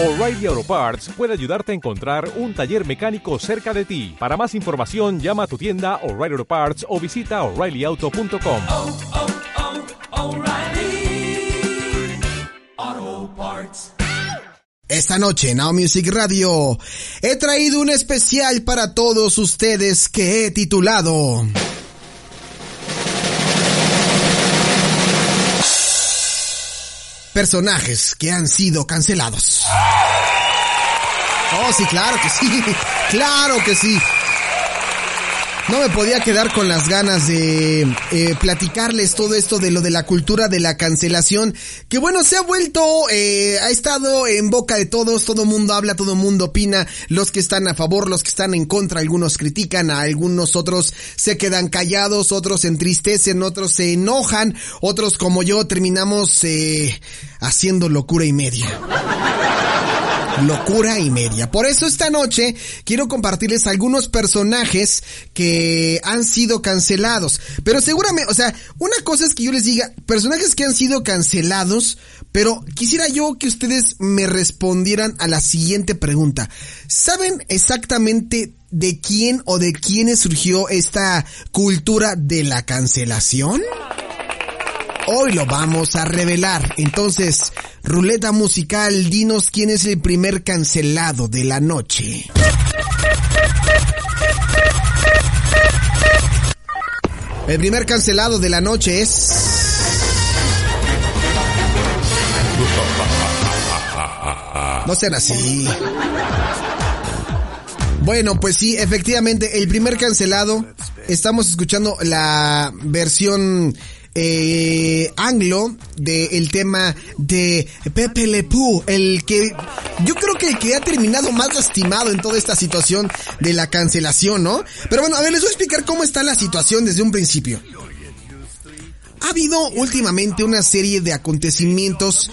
O'Reilly Auto Parts puede ayudarte a encontrar un taller mecánico cerca de ti. Para más información, llama a tu tienda O'Reilly Auto Parts o visita oreillyauto.com. oh, oh, Parts. Esta noche en Now Music Radio he traído un especial para todos ustedes que he titulado Personajes que han sido cancelados. Oh, sí, claro que sí, claro que sí. No me podía quedar con las ganas de eh, platicarles todo esto de lo de la cultura de la cancelación, que bueno, se ha vuelto, eh, ha estado en boca de todos, todo mundo habla, todo mundo opina, los que están a favor, los que están en contra, algunos critican, a algunos otros se quedan callados, otros se entristecen, otros se enojan, otros como yo terminamos eh, haciendo locura y media locura y media. Por eso esta noche quiero compartirles algunos personajes que han sido cancelados. Pero seguramente, o sea, una cosa es que yo les diga, personajes que han sido cancelados, pero quisiera yo que ustedes me respondieran a la siguiente pregunta. ¿Saben exactamente de quién o de quiénes surgió esta cultura de la cancelación? Hoy lo vamos a revelar. Entonces, ruleta musical, dinos quién es el primer cancelado de la noche. El primer cancelado de la noche es... No sean así. Bueno, pues sí, efectivamente, el primer cancelado, estamos escuchando la versión eh, anglo del tema de Pepe Le Pew, el que yo creo que el que ha terminado más lastimado en toda esta situación de la cancelación, ¿no? Pero bueno, a ver, les voy a explicar cómo está la situación desde un principio. Ha habido últimamente una serie de acontecimientos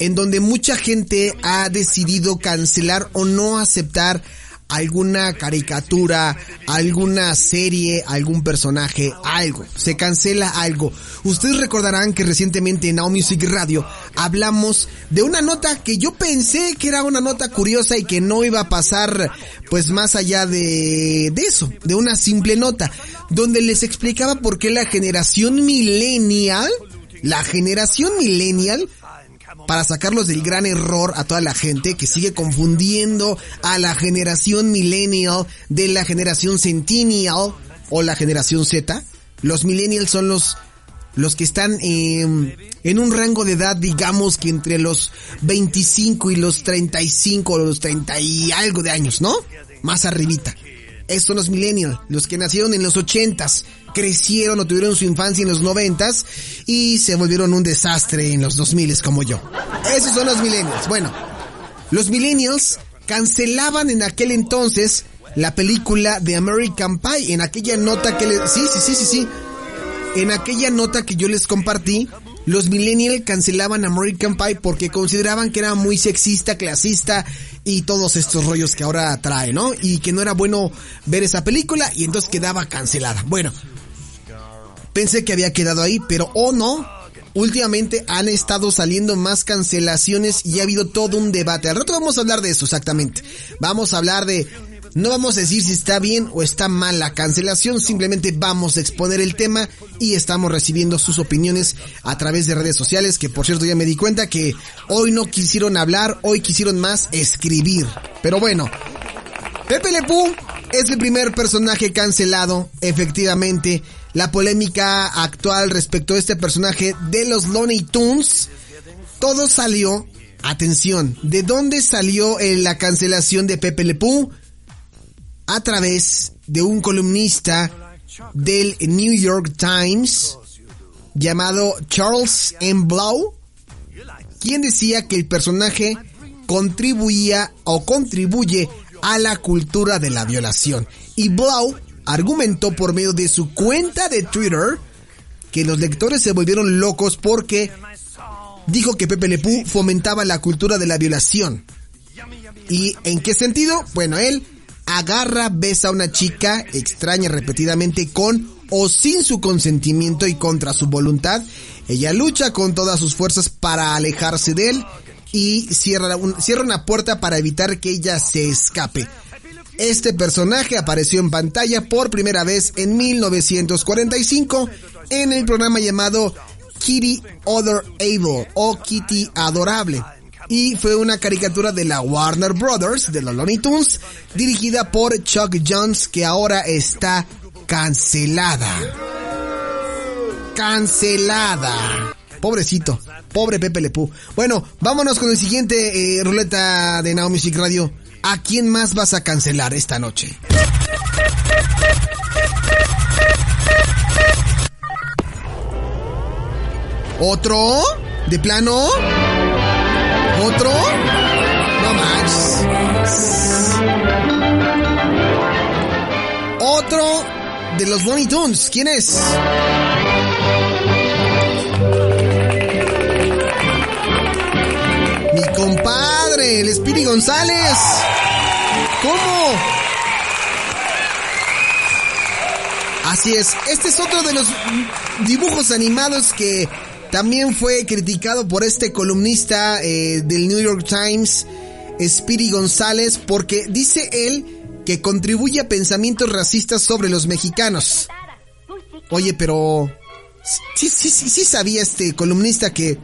en donde mucha gente ha decidido cancelar o no aceptar alguna caricatura, alguna serie, algún personaje, algo. Se cancela algo. Ustedes recordarán que recientemente en Now Music Radio hablamos de una nota que yo pensé que era una nota curiosa y que no iba a pasar pues más allá de, de eso, de una simple nota, donde les explicaba por qué la generación millennial, la generación millennial para sacarlos del gran error a toda la gente que sigue confundiendo a la generación millennial de la generación centennial o la generación Z. Los millennials son los los que están eh, en un rango de edad, digamos que entre los 25 y los 35 o los 30 y algo de años, ¿no? Más arribita. Estos son los millennials, los que nacieron en los 80s, crecieron o tuvieron su infancia en los 90s y se volvieron un desastre en los 2000 como yo. Esos son los millennials. Bueno, los millennials cancelaban en aquel entonces la película de American Pie en aquella nota que les... Sí, sí, sí, sí, sí. En aquella nota que yo les compartí, los millennials cancelaban American Pie porque consideraban que era muy sexista, clasista y todos estos rollos que ahora trae, ¿no? Y que no era bueno ver esa película y entonces quedaba cancelada. Bueno, pensé que había quedado ahí, pero oh no, últimamente han estado saliendo más cancelaciones y ha habido todo un debate. Al rato vamos a hablar de eso exactamente. Vamos a hablar de no vamos a decir si está bien o está mal la cancelación, simplemente vamos a exponer el tema y estamos recibiendo sus opiniones a través de redes sociales, que por cierto ya me di cuenta que hoy no quisieron hablar, hoy quisieron más escribir. Pero bueno, Pepe Le Pew es el primer personaje cancelado, efectivamente. La polémica actual respecto a este personaje de los Looney Tunes, todo salió, atención, ¿de dónde salió la cancelación de Pepe Le Pew? a través de un columnista del New York Times llamado Charles M. Blau, quien decía que el personaje contribuía o contribuye a la cultura de la violación. Y Blau argumentó por medio de su cuenta de Twitter que los lectores se volvieron locos porque dijo que Pepe Le Pew fomentaba la cultura de la violación. ¿Y en qué sentido? Bueno, él agarra, besa a una chica extraña repetidamente con o sin su consentimiento y contra su voluntad. Ella lucha con todas sus fuerzas para alejarse de él y cierra, cierra una puerta para evitar que ella se escape. Este personaje apareció en pantalla por primera vez en 1945 en el programa llamado Kitty Other Able o Kitty Adorable. Y fue una caricatura de la Warner Brothers, de los Looney Tunes, dirigida por Chuck Jones, que ahora está cancelada. Cancelada. Pobrecito, pobre Pepe Lepú. Bueno, vámonos con el siguiente eh, ruleta de Now Music Radio. ¿A quién más vas a cancelar esta noche? ¿Otro? ¿De plano? ¿Otro? No manches. Otro de los Looney Tunes. ¿Quién es? El González. ¿Cómo? Así es, este es otro de los dibujos animados que también fue criticado por este columnista eh, del New York Times, Speedy González, porque dice él que contribuye a pensamientos racistas sobre los mexicanos. Oye, pero sí, sí, sí, sí sabía este columnista que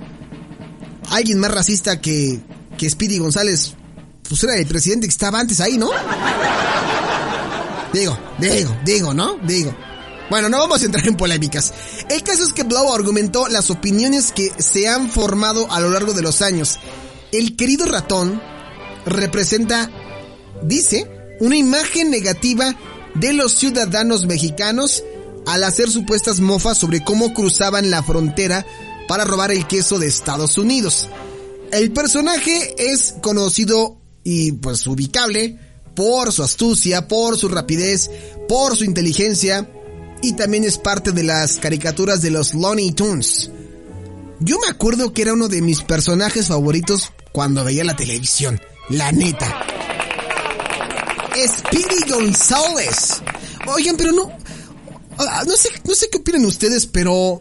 alguien más racista que, que Speedy González, pues era el presidente que estaba antes ahí, ¿no? Digo, digo, digo, ¿no? Digo. Bueno, no vamos a entrar en polémicas. El caso es que Blau argumentó las opiniones que se han formado a lo largo de los años. El querido ratón representa, dice, una imagen negativa de los ciudadanos mexicanos al hacer supuestas mofas sobre cómo cruzaban la frontera para robar el queso de Estados Unidos. El personaje es conocido y pues ubicable por su astucia, por su rapidez, por su inteligencia y también es parte de las caricaturas de los Looney Tunes. Yo me acuerdo que era uno de mis personajes favoritos cuando veía la televisión, la neta. Speedy González. Oigan, pero no, ah, no sé, no sé qué opinan ustedes, pero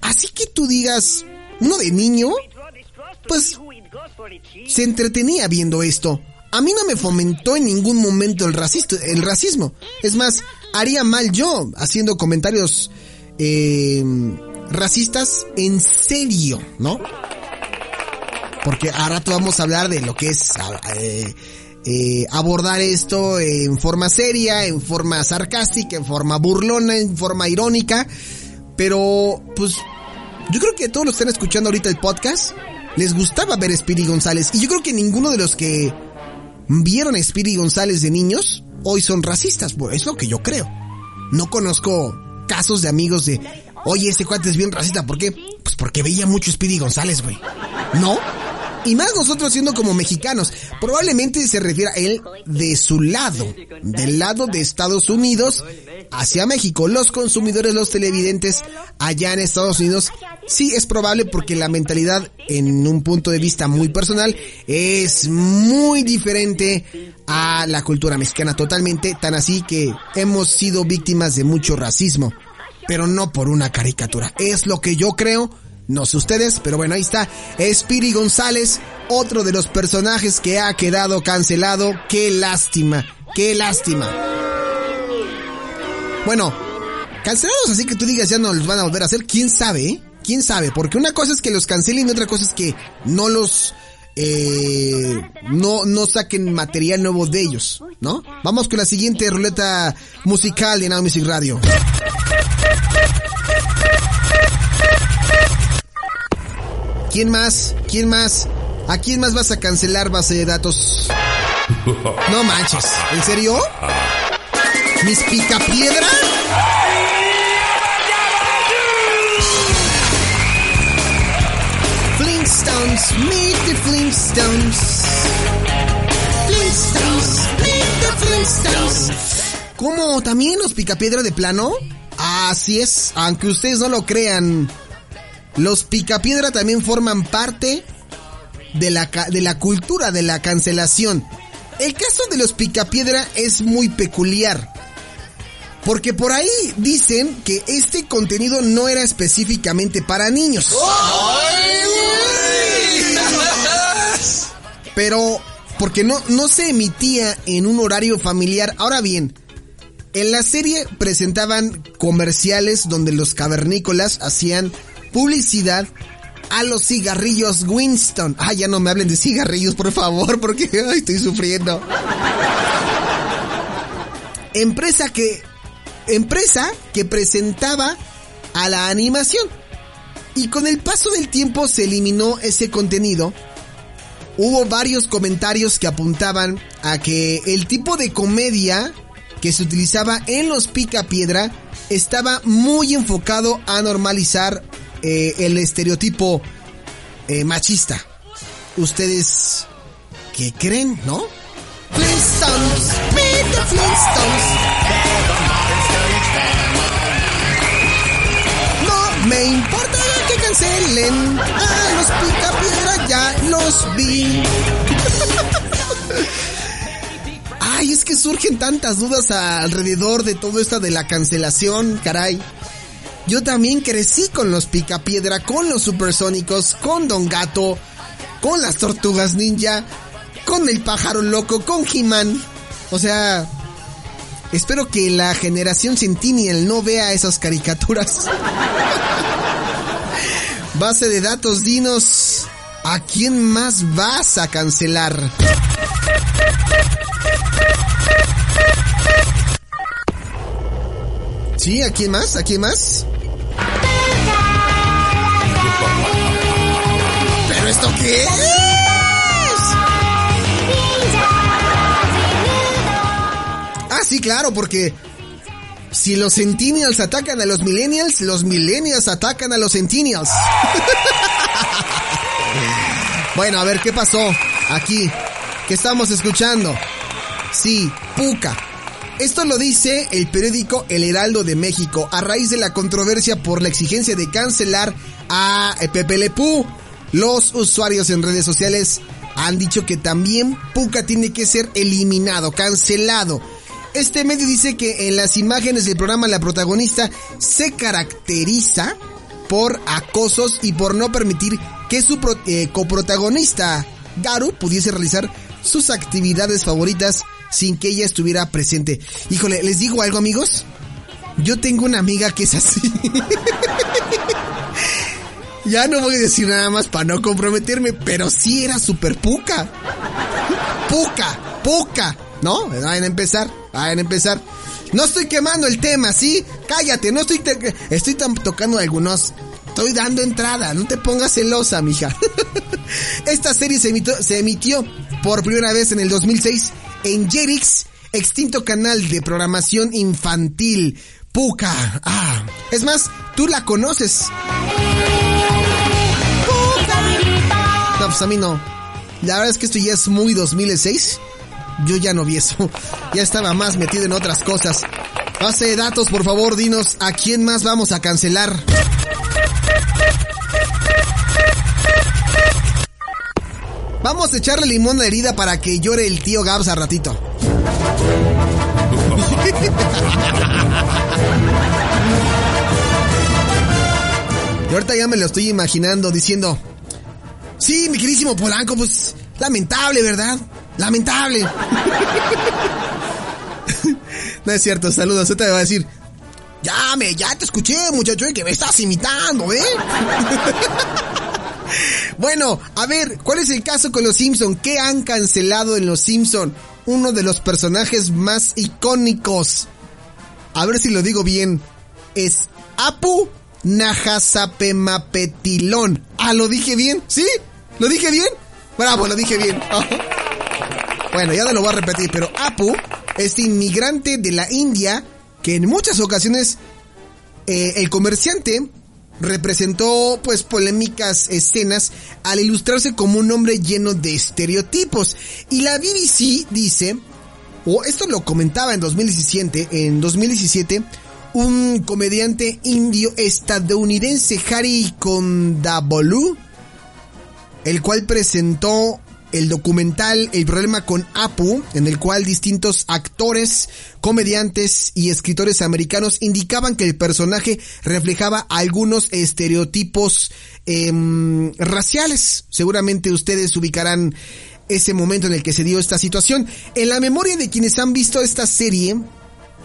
así que tú digas, uno de niño, pues se entretenía viendo esto. A mí no me fomentó en ningún momento el, el racismo. Es más, haría mal yo haciendo comentarios eh, racistas en serio, ¿no? Porque a rato vamos a hablar de lo que es eh, eh, abordar esto en forma seria, en forma sarcástica, en forma burlona, en forma irónica. Pero, pues, yo creo que todos los están escuchando ahorita el podcast les gustaba ver a Speedy González. Y yo creo que ninguno de los que vieron a Speedy González de niños hoy son racistas. Bueno, es lo que yo creo. No conozco casos de amigos de, oye, este cuate es bien racista. ¿Por qué? Pues porque veía mucho Speedy González, güey. ¿No? Y más nosotros siendo como mexicanos. Probablemente se refiere a él de su lado. Del lado de Estados Unidos hacia México. Los consumidores, los televidentes allá en Estados Unidos. Sí es probable porque la mentalidad en un punto de vista muy personal es muy diferente a la cultura mexicana totalmente. Tan así que hemos sido víctimas de mucho racismo. Pero no por una caricatura. Es lo que yo creo. No sé ustedes, pero bueno, ahí está. Speedy González, otro de los personajes que ha quedado cancelado. Qué lástima, qué lástima. Bueno, cancelados así que tú digas ya no los van a volver a hacer, quién sabe, ¿eh? quién sabe, porque una cosa es que los cancelen y otra cosa es que no los eh, no, no saquen material nuevo de ellos, ¿no? Vamos con la siguiente ruleta musical de Now Music Radio. ¿Quién más? ¿Quién más? ¿A quién más vas a cancelar base de datos? No manches, ¿en serio? ¿Mis picapiedra? Flintstones, meet the Flintstones. Flintstones, meet the Flintstones. ¿Cómo? ¿También los picapiedra de plano? Así es, aunque ustedes no lo crean. Los picapiedra también forman parte de la, de la cultura de la cancelación. El caso de los picapiedra es muy peculiar. Porque por ahí dicen que este contenido no era específicamente para niños. pero porque no, no se emitía en un horario familiar. Ahora bien, en la serie presentaban comerciales donde los cavernícolas hacían publicidad a los cigarrillos Winston. Ah, ya no me hablen de cigarrillos, por favor, porque estoy sufriendo. Empresa que empresa que presentaba a la animación. Y con el paso del tiempo se eliminó ese contenido. Hubo varios comentarios que apuntaban a que el tipo de comedia que se utilizaba en los pica piedra estaba muy enfocado a normalizar eh, el estereotipo eh, machista. Ustedes, ¿qué creen, no? Flintstones, meet Flintstones. No me importa que cancelen a los pica piedra, ya los vi. Ay, es que surgen tantas dudas alrededor de todo esto de la cancelación, caray. Yo también crecí con los picapiedra, con los supersónicos, con Don Gato, con las tortugas ninja, con el pájaro loco, con He-Man. O sea, espero que la generación Centennial no vea esas caricaturas. Base de datos, dinos, ¿a quién más vas a cancelar? ¿Sí? ¿A quién más? ¿A quién más? ¿Pero esto qué es? Ah, sí, claro, porque si los Centennials atacan a los Millennials, los Millennials atacan a los Centennials. bueno, a ver, ¿qué pasó aquí? ¿Qué estamos escuchando? Sí, Puca. Esto lo dice el periódico El Heraldo de México a raíz de la controversia por la exigencia de cancelar a Pepe Le Pú. Los usuarios en redes sociales han dicho que también Puca tiene que ser eliminado, cancelado. Este medio dice que en las imágenes del programa la protagonista se caracteriza por acosos y por no permitir que su pro- eh, coprotagonista Garu pudiese realizar sus actividades favoritas sin que ella estuviera presente. Híjole, les digo algo amigos. Yo tengo una amiga que es así. ya no voy a decir nada más para no comprometerme, pero sí era super puca. Puca, puca. ¿No? Vayan a empezar, vayan a empezar. No estoy quemando el tema, ¿sí? Cállate, no estoy... estoy tocando algunos... Estoy dando entrada, no te pongas celosa, mija. Esta serie se emitió, se emitió por primera vez en el 2006 en Jetix, extinto canal de programación infantil. Puca. Ah, es más, tú la conoces. No, pues a mí no. La verdad es que esto ya es muy 2006. Yo ya no vi eso. Ya estaba más metido en otras cosas. Base de datos, por favor, dinos a quién más vamos a cancelar. Vamos a echarle limón a la herida para que llore el tío Gabs a ratito. Y ahorita ya me lo estoy imaginando diciendo, sí, mi querísimo Polanco, pues lamentable, ¿verdad? Lamentable. no es cierto, saludos, ahorita me va a decir, ya me, ya te escuché, muchacho, y que me estás imitando, ¿eh? Bueno, a ver, ¿cuál es el caso con los Simpson? ¿Qué han cancelado en los Simpson? Uno de los personajes más icónicos. A ver si lo digo bien. Es Apu Najasapemapetilón. Ah, ¿lo dije bien? ¿Sí? ¿Lo dije bien? Bravo, lo dije bien. Bueno, ya no lo voy a repetir, pero Apu, este inmigrante de la India, que en muchas ocasiones eh, el comerciante representó pues polémicas escenas al ilustrarse como un hombre lleno de estereotipos. Y la BBC dice, o esto lo comentaba en 2017, en 2017, un comediante indio estadounidense, Harry Kondabolu, el cual presentó el documental El problema con Apu, en el cual distintos actores, comediantes y escritores americanos indicaban que el personaje reflejaba algunos estereotipos em, raciales. Seguramente ustedes ubicarán ese momento en el que se dio esta situación. En la memoria de quienes han visto esta serie,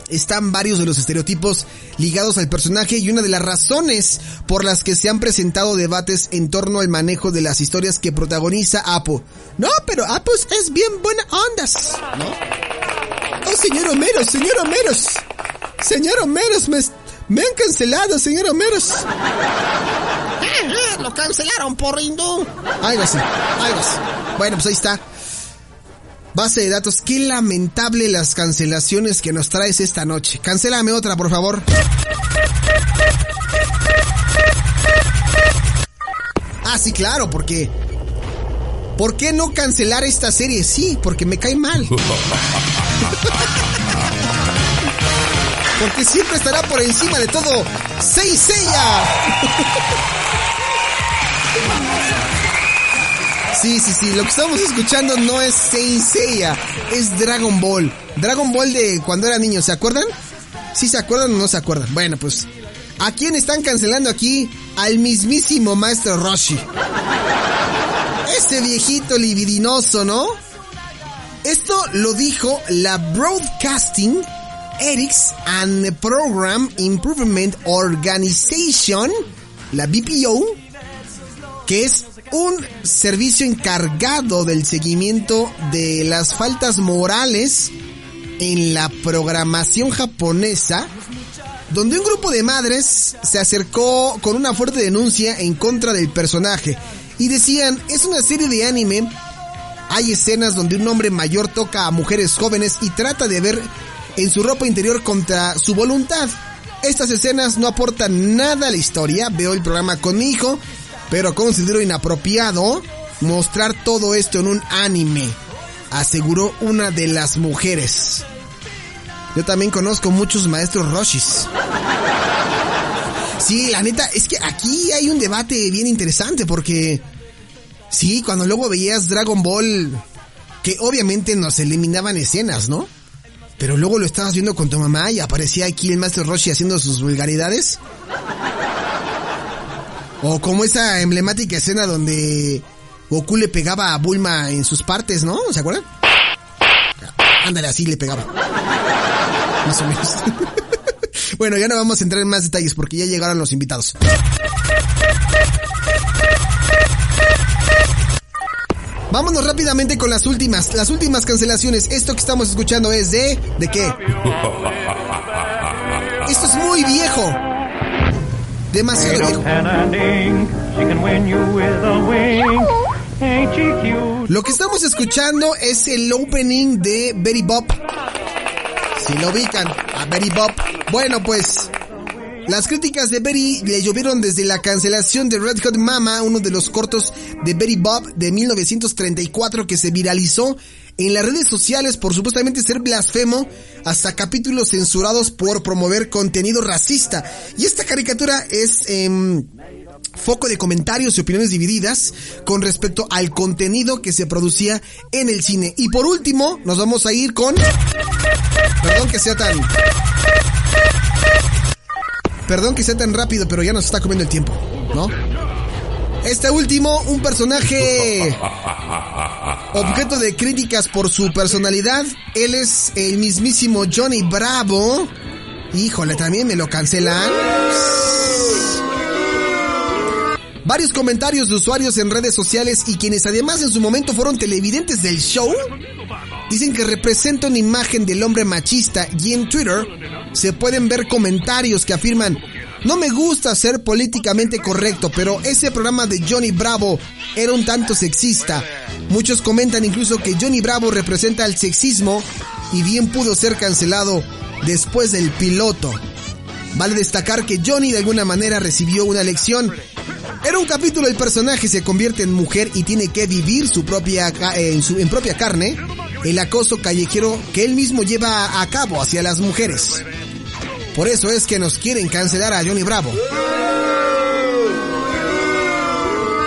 están varios de los estereotipos ligados al personaje y una de las razones por las que se han presentado debates en torno al manejo de las historias que protagoniza Apo. No, pero Apo es bien buena ondas, ¿no? Oh, señor Homeros, señor Homeros. Señor Homeros, me, me han cancelado, señor Homeros. Lo cancelaron por hindú. Algo así, algo así. Bueno, pues ahí está. Base de datos, qué lamentable las cancelaciones que nos traes esta noche. Cancélame otra, por favor. Ah, sí, claro, porque... ¿Por qué no cancelar esta serie? Sí, porque me cae mal. Porque siempre estará por encima de todo. ¡Sei Sí, sí, sí, lo que estamos escuchando no es Saint es Dragon Ball. Dragon Ball de cuando era niño, ¿se acuerdan? ¿Sí se acuerdan o no se acuerdan? Bueno, pues, ¿a quién están cancelando aquí? Al mismísimo Maestro Roshi. Este viejito libidinoso, ¿no? Esto lo dijo la Broadcasting Ethics and Program Improvement Organization, la BPO, que es un servicio encargado del seguimiento de las faltas morales en la programación japonesa, donde un grupo de madres se acercó con una fuerte denuncia en contra del personaje y decían, es una serie de anime, hay escenas donde un hombre mayor toca a mujeres jóvenes y trata de ver en su ropa interior contra su voluntad. Estas escenas no aportan nada a la historia, veo el programa con mi hijo pero considero inapropiado mostrar todo esto en un anime, aseguró una de las mujeres. Yo también conozco muchos maestros Roshis. Sí, la neta, es que aquí hay un debate bien interesante porque... Sí, cuando luego veías Dragon Ball, que obviamente nos eliminaban escenas, ¿no? Pero luego lo estabas viendo con tu mamá y aparecía aquí el maestro Roshi haciendo sus vulgaridades. O como esa emblemática escena donde Goku le pegaba a Bulma en sus partes, ¿no? ¿Se acuerdan? Ándale, así le pegaba. Más o menos. bueno, ya no vamos a entrar en más detalles porque ya llegaron los invitados. Vámonos rápidamente con las últimas, las últimas cancelaciones. Esto que estamos escuchando es de... ¿De qué? Esto es muy viejo. Demasiado viejo. Lo que estamos escuchando es el opening de Betty Bop. Si lo ubican, a Betty Bop. Bueno, pues las críticas de Betty le llovieron desde la cancelación de Red Hot Mama, uno de los cortos de Betty Bob de 1934 que se viralizó en las redes sociales por supuestamente ser blasfemo, hasta capítulos censurados por promover contenido racista. Y esta caricatura es... em, foco de comentarios y opiniones divididas con respecto al contenido que se producía en el cine. Y por último, nos vamos a ir con... Perdón que sea tan... Perdón que sea tan rápido, pero ya nos está comiendo el tiempo, ¿no? Este último, un personaje objeto de críticas por su personalidad. Él es el mismísimo Johnny Bravo. Híjole, también me lo cancelan. Varios comentarios de usuarios en redes sociales y quienes además en su momento fueron televidentes del show dicen que representa una imagen del hombre machista y en Twitter se pueden ver comentarios que afirman no me gusta ser políticamente correcto, pero ese programa de Johnny Bravo era un tanto sexista. Muchos comentan incluso que Johnny Bravo representa el sexismo y bien pudo ser cancelado después del piloto. Vale destacar que Johnny de alguna manera recibió una lección. Era un capítulo el personaje se convierte en mujer y tiene que vivir su propia eh, en, en propia carne el acoso callejero que él mismo lleva a cabo hacia las mujeres. Por eso es que nos quieren cancelar a Johnny Bravo.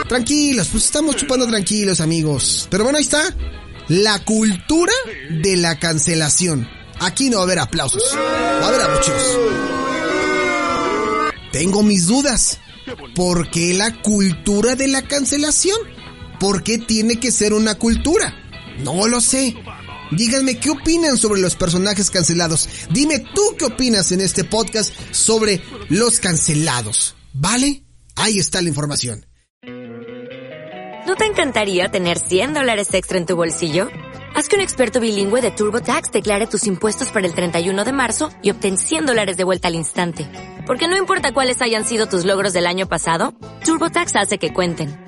Tranquilos, pues estamos chupando tranquilos, amigos. Pero bueno, ahí está. La cultura de la cancelación. Aquí no va a haber aplausos. Va a haber abucheos. Tengo mis dudas. ¿Por qué la cultura de la cancelación? ¿Por qué tiene que ser una cultura? No lo sé. Díganme qué opinan sobre los personajes cancelados. Dime tú qué opinas en este podcast sobre los cancelados. ¿Vale? Ahí está la información. ¿No te encantaría tener 100 dólares extra en tu bolsillo? Haz que un experto bilingüe de TurboTax declare tus impuestos para el 31 de marzo y obtén 100 dólares de vuelta al instante. Porque no importa cuáles hayan sido tus logros del año pasado, TurboTax hace que cuenten.